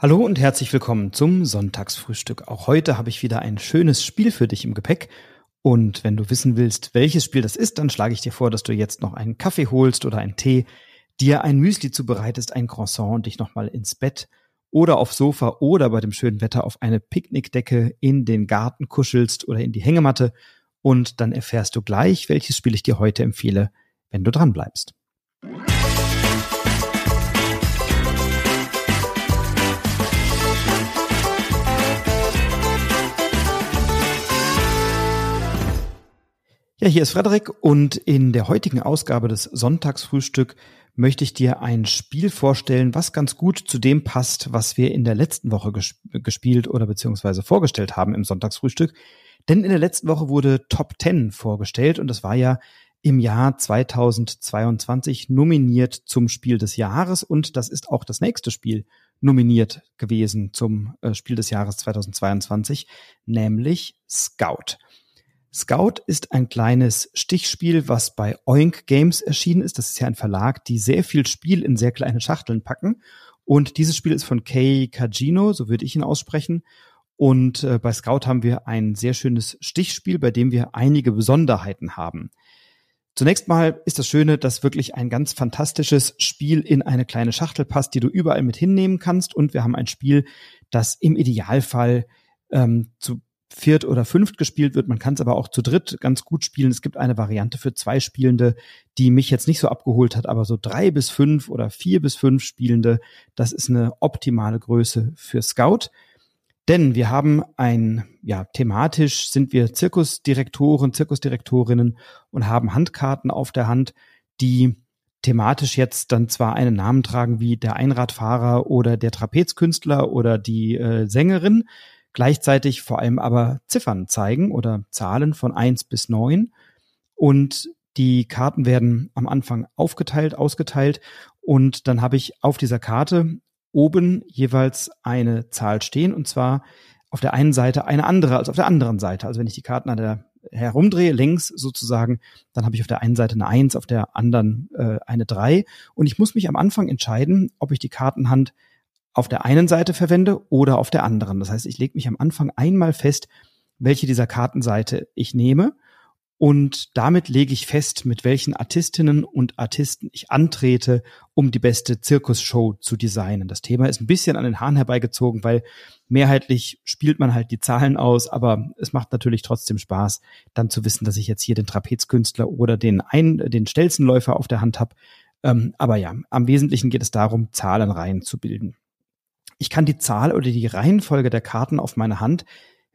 Hallo und herzlich willkommen zum Sonntagsfrühstück. Auch heute habe ich wieder ein schönes Spiel für dich im Gepäck. Und wenn du wissen willst, welches Spiel das ist, dann schlage ich dir vor, dass du jetzt noch einen Kaffee holst oder einen Tee, dir ein Müsli zubereitest, ein Croissant und dich nochmal ins Bett oder aufs Sofa oder bei dem schönen Wetter auf eine Picknickdecke in den Garten kuschelst oder in die Hängematte. Und dann erfährst du gleich, welches Spiel ich dir heute empfehle, wenn du dran bleibst. Ja, hier ist Frederik und in der heutigen Ausgabe des Sonntagsfrühstück möchte ich dir ein Spiel vorstellen, was ganz gut zu dem passt, was wir in der letzten Woche gesp gespielt oder beziehungsweise vorgestellt haben im Sonntagsfrühstück. Denn in der letzten Woche wurde Top 10 vorgestellt und das war ja im Jahr 2022 nominiert zum Spiel des Jahres und das ist auch das nächste Spiel nominiert gewesen zum äh, Spiel des Jahres 2022, nämlich Scout. Scout ist ein kleines Stichspiel, was bei Oink Games erschienen ist. Das ist ja ein Verlag, die sehr viel Spiel in sehr kleine Schachteln packen. Und dieses Spiel ist von Kei Kajino, so würde ich ihn aussprechen. Und äh, bei Scout haben wir ein sehr schönes Stichspiel, bei dem wir einige Besonderheiten haben. Zunächst mal ist das Schöne, dass wirklich ein ganz fantastisches Spiel in eine kleine Schachtel passt, die du überall mit hinnehmen kannst. Und wir haben ein Spiel, das im Idealfall ähm, zu viert oder fünft gespielt wird. Man kann es aber auch zu dritt ganz gut spielen. Es gibt eine Variante für zwei Spielende, die mich jetzt nicht so abgeholt hat, aber so drei bis fünf oder vier bis fünf Spielende, das ist eine optimale Größe für Scout. Denn wir haben ein, ja, thematisch sind wir Zirkusdirektoren, Zirkusdirektorinnen und haben Handkarten auf der Hand, die thematisch jetzt dann zwar einen Namen tragen wie der Einradfahrer oder der Trapezkünstler oder die äh, Sängerin, gleichzeitig vor allem aber Ziffern zeigen oder Zahlen von eins bis neun Und die Karten werden am Anfang aufgeteilt, ausgeteilt und dann habe ich auf dieser Karte oben jeweils eine Zahl stehen und zwar auf der einen Seite eine andere als auf der anderen Seite. Also wenn ich die Karten an der herumdrehe, längs sozusagen, dann habe ich auf der einen Seite eine Eins, auf der anderen äh, eine Drei. Und ich muss mich am Anfang entscheiden, ob ich die Kartenhand auf der einen Seite verwende oder auf der anderen. Das heißt, ich lege mich am Anfang einmal fest, welche dieser Kartenseite ich nehme und damit lege ich fest, mit welchen Artistinnen und Artisten ich antrete, um die beste Zirkusshow zu designen. Das Thema ist ein bisschen an den Haaren herbeigezogen, weil mehrheitlich spielt man halt die Zahlen aus, aber es macht natürlich trotzdem Spaß, dann zu wissen, dass ich jetzt hier den Trapezkünstler oder den, Ein den Stelzenläufer auf der Hand habe. Ähm, aber ja, am Wesentlichen geht es darum, Zahlenreihen zu bilden. Ich kann die Zahl oder die Reihenfolge der Karten auf meiner Hand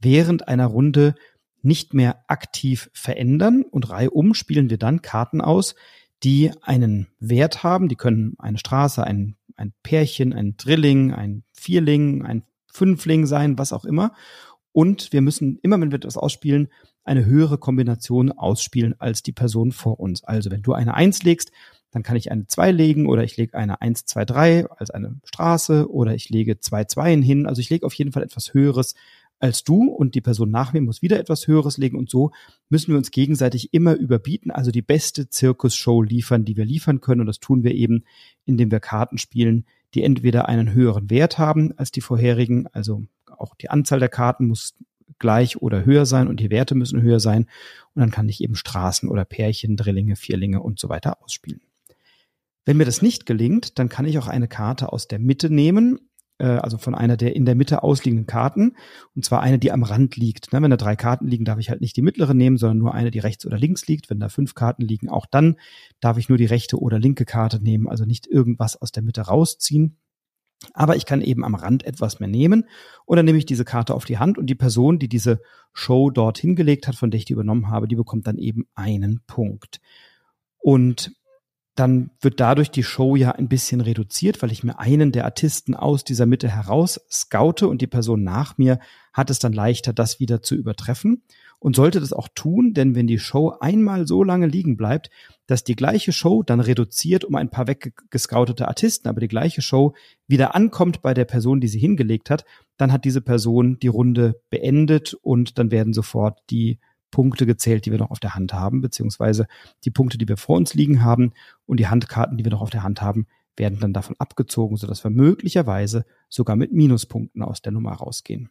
während einer Runde nicht mehr aktiv verändern und reihum spielen wir dann Karten aus, die einen Wert haben. Die können eine Straße, ein, ein Pärchen, ein Drilling, ein Vierling, ein Fünfling sein, was auch immer. Und wir müssen immer, wenn wir etwas ausspielen, eine höhere Kombination ausspielen als die Person vor uns. Also wenn du eine Eins legst, dann kann ich eine 2 legen oder ich lege eine 1, 2, 3 als eine Straße oder ich lege zwei Zweien hin. Also ich lege auf jeden Fall etwas Höheres als du und die Person nach mir muss wieder etwas Höheres legen und so müssen wir uns gegenseitig immer überbieten, also die beste Zirkusshow liefern, die wir liefern können und das tun wir eben, indem wir Karten spielen, die entweder einen höheren Wert haben als die vorherigen, also auch die Anzahl der Karten muss gleich oder höher sein und die Werte müssen höher sein und dann kann ich eben Straßen oder Pärchen, Drillinge, Vierlinge und so weiter ausspielen. Wenn mir das nicht gelingt, dann kann ich auch eine Karte aus der Mitte nehmen, äh, also von einer der in der Mitte ausliegenden Karten, und zwar eine, die am Rand liegt. Ne, wenn da drei Karten liegen, darf ich halt nicht die mittlere nehmen, sondern nur eine, die rechts oder links liegt. Wenn da fünf Karten liegen, auch dann darf ich nur die rechte oder linke Karte nehmen, also nicht irgendwas aus der Mitte rausziehen. Aber ich kann eben am Rand etwas mehr nehmen und dann nehme ich diese Karte auf die Hand und die Person, die diese Show dort hingelegt hat, von der ich die übernommen habe, die bekommt dann eben einen Punkt. Und dann wird dadurch die Show ja ein bisschen reduziert, weil ich mir einen der Artisten aus dieser Mitte heraus scoute und die Person nach mir hat es dann leichter, das wieder zu übertreffen. Und sollte das auch tun, denn wenn die Show einmal so lange liegen bleibt, dass die gleiche Show dann reduziert um ein paar weggescoutete Artisten, aber die gleiche Show wieder ankommt bei der Person, die sie hingelegt hat, dann hat diese Person die Runde beendet und dann werden sofort die Punkte gezählt, die wir noch auf der Hand haben, beziehungsweise die Punkte, die wir vor uns liegen haben und die Handkarten, die wir noch auf der Hand haben, werden dann davon abgezogen, sodass wir möglicherweise sogar mit Minuspunkten aus der Nummer rausgehen.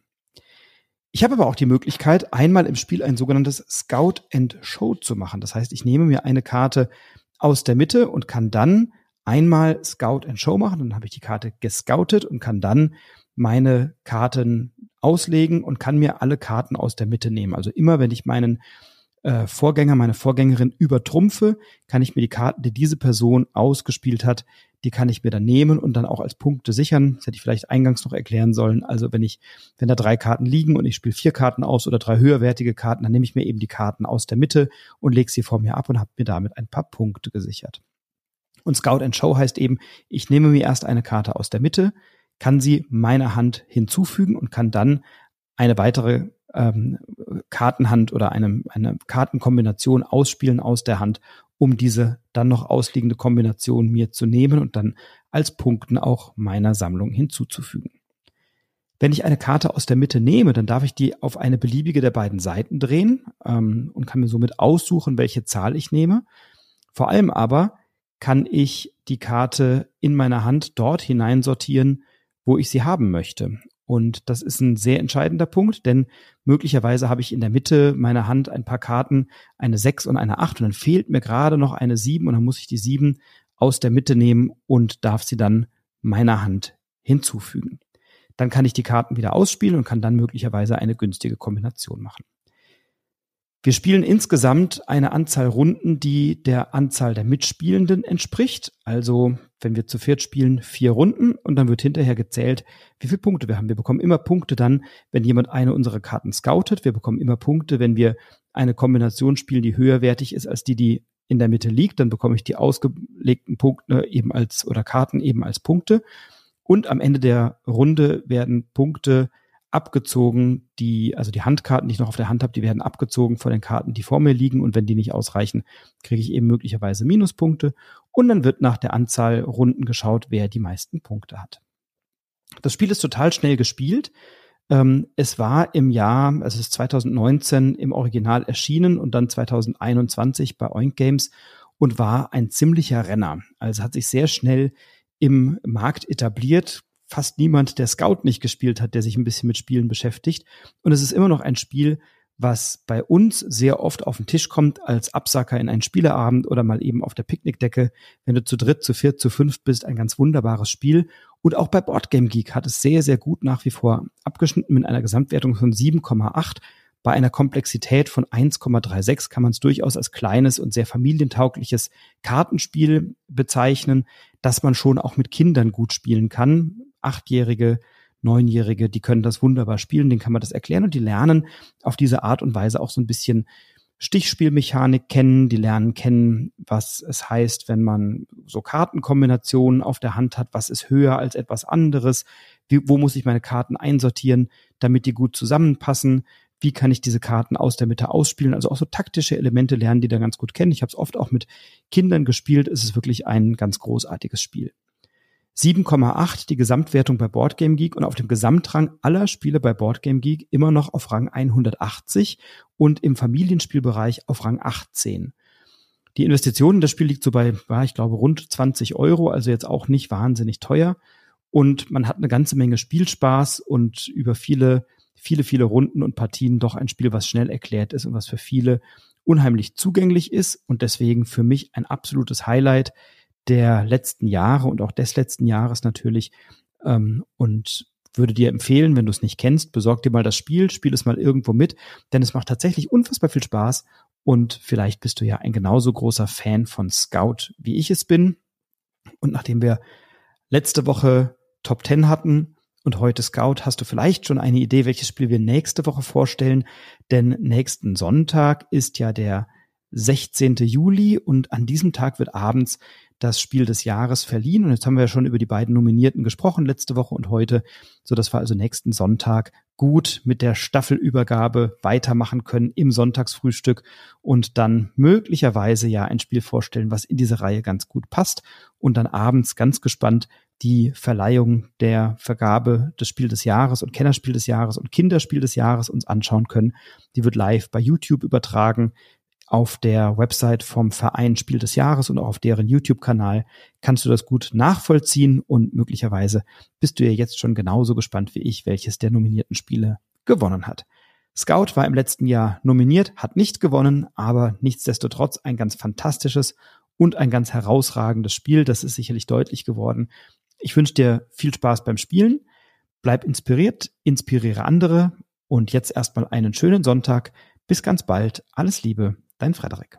Ich habe aber auch die Möglichkeit, einmal im Spiel ein sogenanntes Scout and Show zu machen. Das heißt, ich nehme mir eine Karte aus der Mitte und kann dann einmal Scout and Show machen. Dann habe ich die Karte gescoutet und kann dann meine Karten auslegen und kann mir alle Karten aus der Mitte nehmen. Also immer, wenn ich meinen äh, Vorgänger, meine Vorgängerin übertrumpfe, kann ich mir die Karten, die diese Person ausgespielt hat, die kann ich mir dann nehmen und dann auch als Punkte sichern. Das hätte ich vielleicht eingangs noch erklären sollen. Also wenn ich, wenn da drei Karten liegen und ich spiele vier Karten aus oder drei höherwertige Karten, dann nehme ich mir eben die Karten aus der Mitte und lege sie vor mir ab und habe mir damit ein paar Punkte gesichert. Und Scout and Show heißt eben, ich nehme mir erst eine Karte aus der Mitte, kann sie meiner Hand hinzufügen und kann dann eine weitere ähm, Kartenhand oder eine, eine Kartenkombination ausspielen aus der Hand, um diese dann noch ausliegende Kombination mir zu nehmen und dann als Punkten auch meiner Sammlung hinzuzufügen. Wenn ich eine Karte aus der Mitte nehme, dann darf ich die auf eine beliebige der beiden Seiten drehen ähm, und kann mir somit aussuchen, welche Zahl ich nehme. Vor allem aber kann ich die Karte in meiner Hand dort hineinsortieren, wo ich sie haben möchte. Und das ist ein sehr entscheidender Punkt, denn möglicherweise habe ich in der Mitte meiner Hand ein paar Karten, eine 6 und eine 8 und dann fehlt mir gerade noch eine 7 und dann muss ich die 7 aus der Mitte nehmen und darf sie dann meiner Hand hinzufügen. Dann kann ich die Karten wieder ausspielen und kann dann möglicherweise eine günstige Kombination machen. Wir spielen insgesamt eine Anzahl Runden, die der Anzahl der Mitspielenden entspricht. Also, wenn wir zu viert spielen, vier Runden und dann wird hinterher gezählt, wie viele Punkte wir haben. Wir bekommen immer Punkte dann, wenn jemand eine unserer Karten scoutet. Wir bekommen immer Punkte, wenn wir eine Kombination spielen, die höherwertig ist als die, die in der Mitte liegt. Dann bekomme ich die ausgelegten Punkte eben als oder Karten eben als Punkte. Und am Ende der Runde werden Punkte abgezogen, die, also die Handkarten, die ich noch auf der Hand habe, die werden abgezogen von den Karten, die vor mir liegen und wenn die nicht ausreichen, kriege ich eben möglicherweise Minuspunkte und dann wird nach der Anzahl Runden geschaut, wer die meisten Punkte hat. Das Spiel ist total schnell gespielt. Ähm, es war im Jahr, also es ist 2019 im Original erschienen und dann 2021 bei Oink Games und war ein ziemlicher Renner. Also hat sich sehr schnell im Markt etabliert, fast niemand, der Scout nicht gespielt hat, der sich ein bisschen mit Spielen beschäftigt. Und es ist immer noch ein Spiel, was bei uns sehr oft auf den Tisch kommt als Absacker in einen Spieleabend oder mal eben auf der Picknickdecke. Wenn du zu dritt, zu viert, zu fünf bist, ein ganz wunderbares Spiel. Und auch bei Boardgame Geek hat es sehr, sehr gut nach wie vor abgeschnitten mit einer Gesamtwertung von 7,8. Bei einer Komplexität von 1,36 kann man es durchaus als kleines und sehr familientaugliches Kartenspiel bezeichnen, das man schon auch mit Kindern gut spielen kann. Achtjährige, Neunjährige, die können das wunderbar spielen, denen kann man das erklären und die lernen auf diese Art und Weise auch so ein bisschen Stichspielmechanik kennen, die lernen kennen, was es heißt, wenn man so Kartenkombinationen auf der Hand hat, was ist höher als etwas anderes, wie, wo muss ich meine Karten einsortieren, damit die gut zusammenpassen, wie kann ich diese Karten aus der Mitte ausspielen, also auch so taktische Elemente lernen, die da ganz gut kennen. Ich habe es oft auch mit Kindern gespielt, es ist wirklich ein ganz großartiges Spiel. 7,8 die Gesamtwertung bei Boardgame Geek und auf dem Gesamtrang aller Spiele bei Boardgame Geek immer noch auf Rang 180 und im Familienspielbereich auf Rang 18. Die Investition in das Spiel liegt so bei, ich glaube, rund 20 Euro, also jetzt auch nicht wahnsinnig teuer. Und man hat eine ganze Menge Spielspaß und über viele, viele, viele Runden und Partien doch ein Spiel, was schnell erklärt ist und was für viele unheimlich zugänglich ist und deswegen für mich ein absolutes Highlight der letzten Jahre und auch des letzten Jahres natürlich. Ähm, und würde dir empfehlen, wenn du es nicht kennst, besorg dir mal das Spiel, spiel es mal irgendwo mit, denn es macht tatsächlich unfassbar viel Spaß und vielleicht bist du ja ein genauso großer Fan von Scout, wie ich es bin. Und nachdem wir letzte Woche Top 10 hatten und heute Scout, hast du vielleicht schon eine Idee, welches Spiel wir nächste Woche vorstellen, denn nächsten Sonntag ist ja der 16. Juli und an diesem Tag wird abends das Spiel des Jahres verliehen. Und jetzt haben wir ja schon über die beiden Nominierten gesprochen, letzte Woche und heute, so dass wir also nächsten Sonntag gut mit der Staffelübergabe weitermachen können im Sonntagsfrühstück und dann möglicherweise ja ein Spiel vorstellen, was in diese Reihe ganz gut passt und dann abends ganz gespannt die Verleihung der Vergabe des Spiel des Jahres und Kennerspiel des Jahres und Kinderspiel des Jahres uns anschauen können. Die wird live bei YouTube übertragen auf der Website vom Verein Spiel des Jahres und auch auf deren YouTube-Kanal kannst du das gut nachvollziehen und möglicherweise bist du ja jetzt schon genauso gespannt wie ich, welches der nominierten Spiele gewonnen hat. Scout war im letzten Jahr nominiert, hat nicht gewonnen, aber nichtsdestotrotz ein ganz fantastisches und ein ganz herausragendes Spiel. Das ist sicherlich deutlich geworden. Ich wünsche dir viel Spaß beim Spielen. Bleib inspiriert, inspiriere andere und jetzt erstmal einen schönen Sonntag. Bis ganz bald. Alles Liebe, dein Frederik.